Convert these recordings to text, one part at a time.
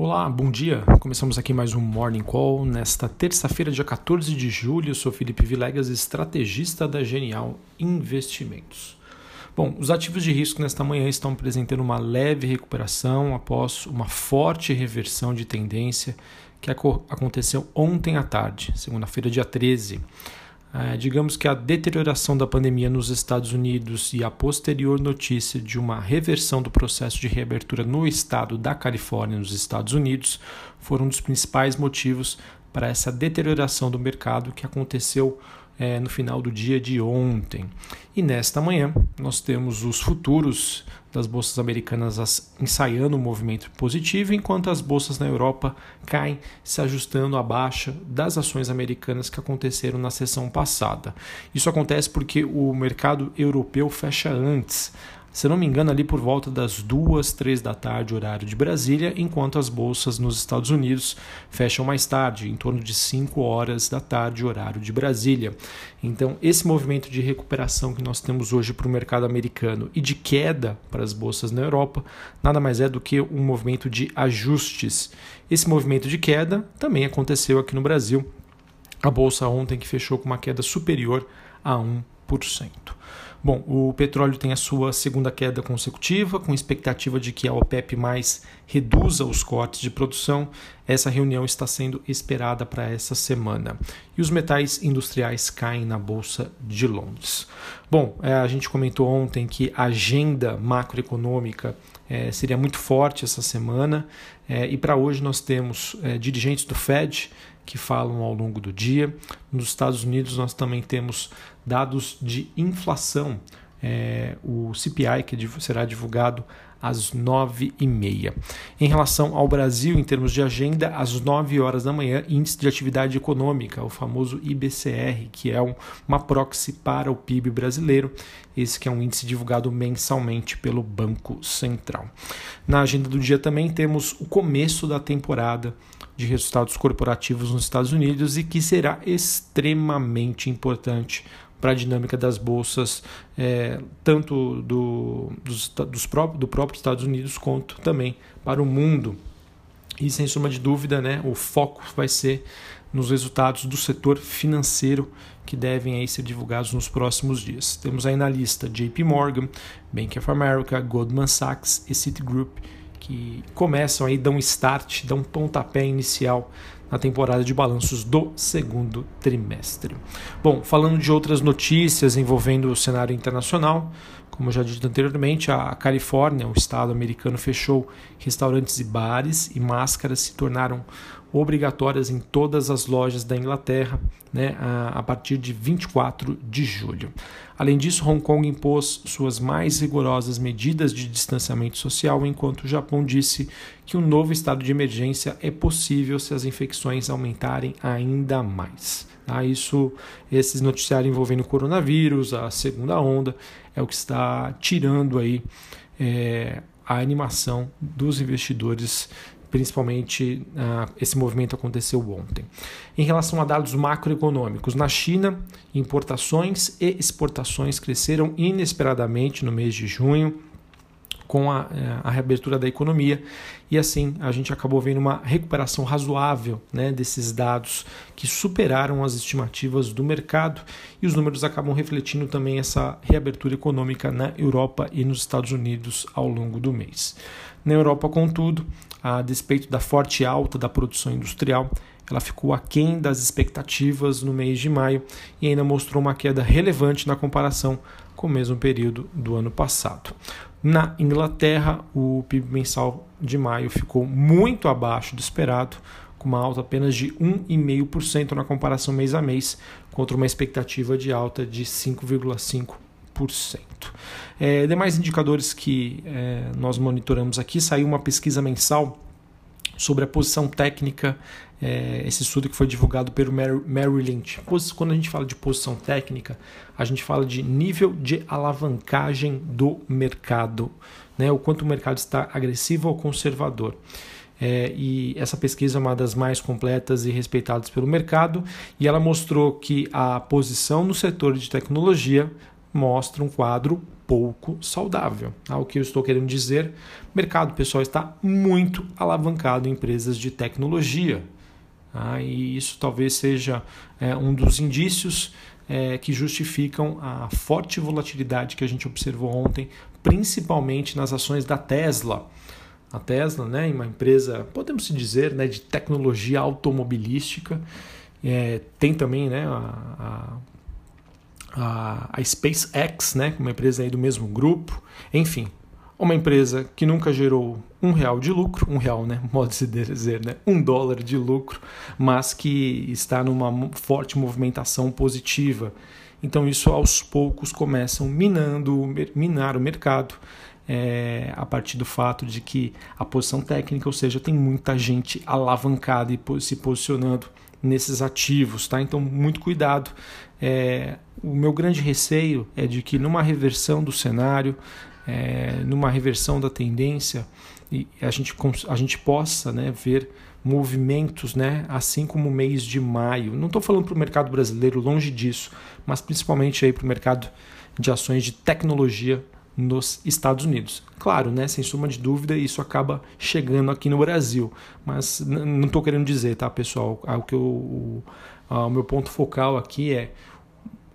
Olá, bom dia. Começamos aqui mais um Morning Call nesta terça-feira, dia 14 de julho. Eu sou Felipe Vilegas, estrategista da Genial Investimentos. Bom, os ativos de risco nesta manhã estão apresentando uma leve recuperação após uma forte reversão de tendência que aconteceu ontem à tarde, segunda-feira, dia 13. É, digamos que a deterioração da pandemia nos Estados Unidos e a posterior notícia de uma reversão do processo de reabertura no estado da Califórnia, nos Estados Unidos, foram um dos principais motivos para essa deterioração do mercado que aconteceu é, no final do dia de ontem. E nesta manhã nós temos os futuros das bolsas americanas ensaiando um movimento positivo, enquanto as bolsas na Europa caem, se ajustando à baixa das ações americanas que aconteceram na sessão passada. Isso acontece porque o mercado europeu fecha antes se não me engano, ali por volta das duas, três da tarde, horário de Brasília, enquanto as bolsas nos Estados Unidos fecham mais tarde, em torno de 5 horas da tarde, horário de Brasília. Então, esse movimento de recuperação que nós temos hoje para o mercado americano e de queda para as bolsas na Europa, nada mais é do que um movimento de ajustes. Esse movimento de queda também aconteceu aqui no Brasil. A bolsa ontem que fechou com uma queda superior a 1%. Bom, o petróleo tem a sua segunda queda consecutiva, com expectativa de que a OPEP mais reduza os cortes de produção. Essa reunião está sendo esperada para essa semana. E os metais industriais caem na Bolsa de Londres. Bom, é, a gente comentou ontem que a agenda macroeconômica é, seria muito forte essa semana. É, e para hoje nós temos dirigentes do Fed que falam ao longo do dia. Nos Estados Unidos, nós também temos dados de inflação, é, o CPI, que será divulgado às 9h30. Em relação ao Brasil, em termos de agenda, às 9 horas da manhã, índice de atividade econômica, o famoso IBCR, que é um, uma proxy para o PIB brasileiro, esse que é um índice divulgado mensalmente pelo Banco Central. Na agenda do dia também temos o começo da temporada de resultados corporativos nos Estados Unidos e que será extremamente importante para a dinâmica das bolsas, é, tanto do, dos, dos próprios, do próprio Estados Unidos quanto também para o mundo. E sem sombra de dúvida, né, o foco vai ser nos resultados do setor financeiro que devem aí ser divulgados nos próximos dias. Temos aí na lista JP Morgan, Bank of America, Goldman Sachs e Citigroup que começam aí, dão start, dão pontapé inicial na temporada de balanços do segundo trimestre. Bom, falando de outras notícias envolvendo o cenário internacional, como já disse anteriormente, a Califórnia, o estado americano, fechou restaurantes e bares e máscaras se tornaram obrigatórias em todas as lojas da Inglaterra né, a, a partir de 24 de julho. Além disso, Hong Kong impôs suas mais rigorosas medidas de distanciamento social, enquanto o Japão disse que um novo estado de emergência é possível se as infecções aumentarem ainda mais. Tá? Isso, esses noticiários envolvendo o coronavírus, a segunda onda, é o que está tirando aí é, a animação dos investidores principalmente uh, esse movimento aconteceu ontem. Em relação a dados macroeconômicos, na China, importações e exportações cresceram inesperadamente no mês de junho com a, eh, a, reabertura da economia e assim a gente acabou vendo uma recuperação razoável né, desses dados que superaram as estimativas do mercado e os números acabam refletindo também essa reabertura econômica na Europa e nos Estados Unidos ao longo do mês. Na Europa, contudo, a despeito da forte alta da produção industrial, ela ficou aquém das expectativas no mês de maio e ainda mostrou uma queda relevante na comparação com o mesmo período do ano passado. Na Inglaterra, o PIB mensal de maio ficou muito abaixo do esperado, com uma alta apenas de 1,5% na comparação mês a mês, contra uma expectativa de alta de 5,5%. É, demais indicadores que é, nós monitoramos aqui, saiu uma pesquisa mensal sobre a posição técnica, é, esse estudo que foi divulgado pelo Mary Lynch. Quando a gente fala de posição técnica, a gente fala de nível de alavancagem do mercado, né? o quanto o mercado está agressivo ou conservador. É, e essa pesquisa é uma das mais completas e respeitadas pelo mercado, e ela mostrou que a posição no setor de tecnologia mostra um quadro pouco saudável. Tá? O que eu estou querendo dizer, o mercado pessoal está muito alavancado em empresas de tecnologia. Tá? E isso talvez seja é, um dos indícios é, que justificam a forte volatilidade que a gente observou ontem, principalmente nas ações da Tesla. A Tesla, né, uma empresa, podemos dizer, né, de tecnologia automobilística, é, tem também né, a, a, a, SpaceX, né, uma empresa aí do mesmo grupo, enfim, uma empresa que nunca gerou um real de lucro, um real, né, modo de dizer, né, um dólar de lucro, mas que está numa forte movimentação positiva. Então isso aos poucos começam minando, minar o mercado. É, a partir do fato de que a posição técnica, ou seja, tem muita gente alavancada e se posicionando nesses ativos, tá? Então muito cuidado. É, o meu grande receio é de que numa reversão do cenário, é, numa reversão da tendência, a gente, a gente possa né, ver movimentos, né, assim como o mês de maio. Não estou falando para o mercado brasileiro, longe disso, mas principalmente para o mercado de ações de tecnologia nos Estados Unidos. Claro, né, sem suma de dúvida, isso acaba chegando aqui no Brasil, mas não estou querendo dizer, tá, pessoal? O, que eu, o, o meu ponto focal aqui é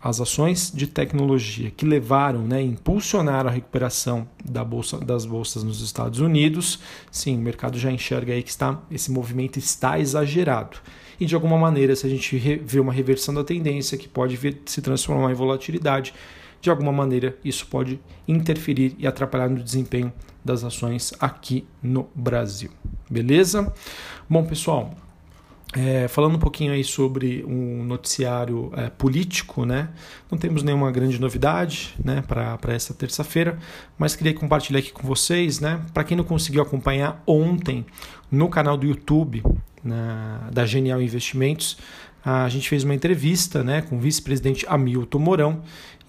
as ações de tecnologia que levaram, né, impulsionaram a recuperação da bolsa, das bolsas nos Estados Unidos, sim, o mercado já enxerga aí que está, esse movimento está exagerado. E de alguma maneira, se a gente vê uma reversão da tendência que pode vir, se transformar em volatilidade, de alguma maneira isso pode interferir e atrapalhar no desempenho das ações aqui no Brasil. Beleza? Bom, pessoal, é, falando um pouquinho aí sobre um noticiário é, político, né? Não temos nenhuma grande novidade, né, para essa terça-feira, mas queria compartilhar aqui com vocês, né? Para quem não conseguiu acompanhar ontem no canal do YouTube na, da Genial Investimentos, a gente fez uma entrevista, né, com o vice-presidente Hamilton Mourão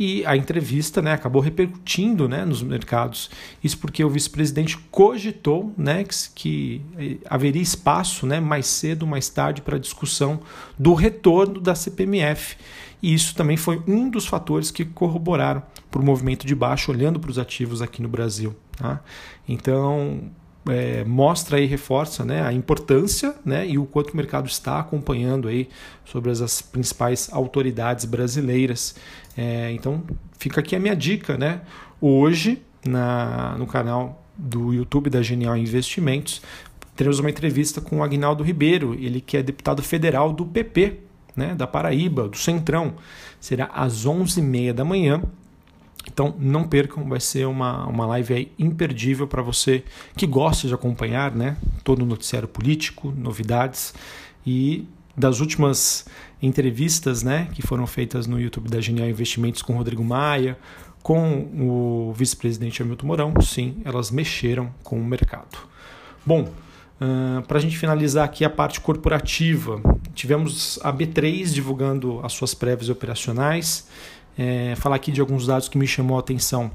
e a entrevista né, acabou repercutindo né, nos mercados. Isso porque o vice-presidente cogitou né, que, que, eh, haveria espaço né, mais cedo, mais tarde, para discussão do retorno da CPMF. E isso também foi um dos fatores que corroboraram para o movimento de baixo, olhando para os ativos aqui no Brasil. Tá? Então, é, mostra e reforça né, a importância né, e o quanto o mercado está acompanhando aí sobre as, as principais autoridades brasileiras. É, então fica aqui a minha dica. Né? Hoje, na, no canal do YouTube da Genial Investimentos, teremos uma entrevista com o Agnaldo Ribeiro, ele que é deputado federal do PP, né, da Paraíba, do Centrão. Será às 11h30 da manhã então não percam, vai ser uma, uma live imperdível para você que gosta de acompanhar né, todo o noticiário político, novidades e das últimas entrevistas né, que foram feitas no YouTube da Genial Investimentos com Rodrigo Maia, com o vice-presidente Hamilton Mourão, sim, elas mexeram com o mercado. Bom, uh, para a gente finalizar aqui a parte corporativa, tivemos a B3 divulgando as suas prévias operacionais é, falar aqui de alguns dados que me chamou a atenção.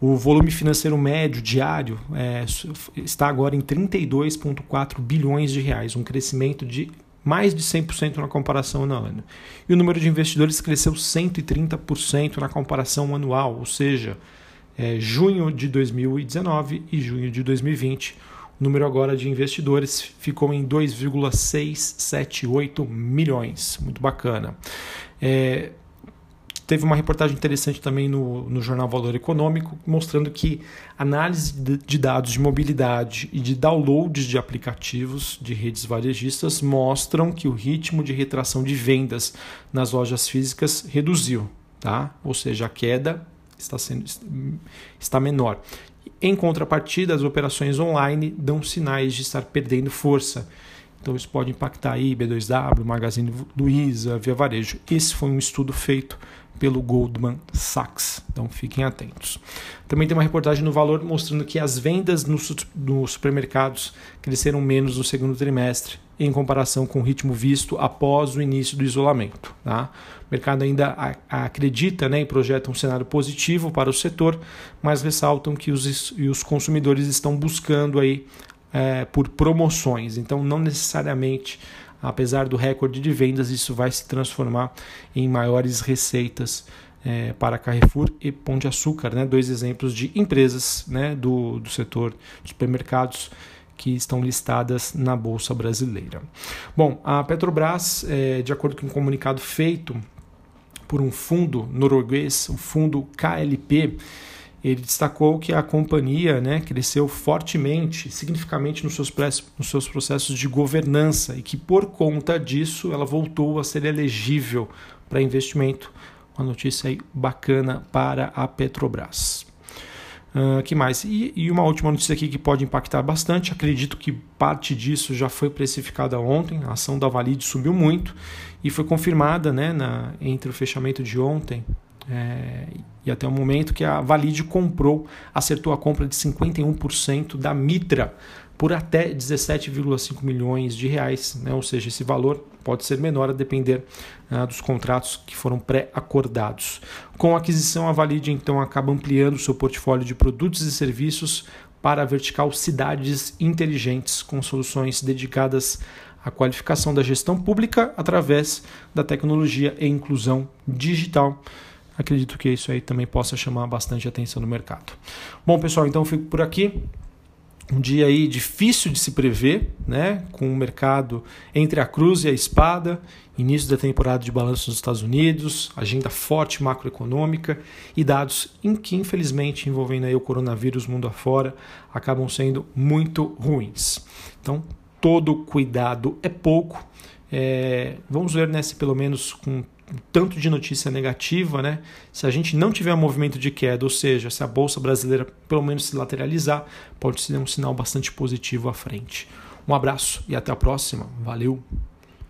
O volume financeiro médio diário é, está agora em 32,4 bilhões de reais, um crescimento de mais de 100% na comparação no ano. E o número de investidores cresceu 130% na comparação anual, ou seja, é, junho de 2019 e junho de 2020. O número agora de investidores ficou em 2,678 milhões. Muito bacana. É, teve uma reportagem interessante também no, no jornal Valor Econômico, mostrando que análise de dados de mobilidade e de downloads de aplicativos de redes varejistas mostram que o ritmo de retração de vendas nas lojas físicas reduziu, tá? ou seja, a queda está, sendo, está menor. Em contrapartida, as operações online dão sinais de estar perdendo força. Então isso pode impactar aí B2W, Magazine Luiza, Via Varejo. Esse foi um estudo feito pelo Goldman Sachs. Então fiquem atentos. Também tem uma reportagem no Valor mostrando que as vendas nos, supermercados cresceram menos no segundo trimestre em comparação com o ritmo visto após o início do isolamento. Tá? O mercado ainda acredita né, e projeta um cenário positivo para o setor, mas ressaltam que os, os consumidores estão buscando aí, é, por promoções, então não necessariamente apesar do recorde de vendas, isso vai se transformar em maiores receitas é, para Carrefour e Pão de Açúcar, né, dois exemplos de empresas né, do, do setor de supermercados que estão listadas na Bolsa Brasileira. Bom, a Petrobras, é, de acordo com um comunicado feito por um fundo norueguês, o fundo KLP, ele destacou que a companhia né, cresceu fortemente, significativamente nos seus, nos seus processos de governança e que, por conta disso, ela voltou a ser elegível para investimento. Uma notícia aí bacana para a Petrobras. Uh, que mais? E, e, uma última notícia aqui que pode impactar bastante. Acredito que parte disso já foi precificada ontem. A ação da Valide subiu muito e foi confirmada né, na, entre o fechamento de ontem é, e até o momento que a Valide comprou, acertou a compra de 51% da Mitra por até 17,5 milhões de reais, né? ou seja, esse valor pode ser menor a depender uh, dos contratos que foram pré-acordados. Com a aquisição, a Valide então acaba ampliando seu portfólio de produtos e serviços para a vertical Cidades Inteligentes, com soluções dedicadas à qualificação da gestão pública através da tecnologia e inclusão digital acredito que isso aí também possa chamar bastante atenção no mercado. Bom, pessoal, então eu fico por aqui. Um dia aí difícil de se prever, né? Com o mercado entre a cruz e a espada, início da temporada de balanço nos Estados Unidos, agenda forte macroeconômica e dados em que, infelizmente, envolvendo aí o coronavírus mundo afora, acabam sendo muito ruins. Então, todo cuidado é pouco. É, vamos ver né, se pelo menos com tanto de notícia negativa, né? Se a gente não tiver um movimento de queda, ou seja, se a bolsa brasileira pelo menos se lateralizar, pode ser um sinal bastante positivo à frente. Um abraço e até a próxima. Valeu!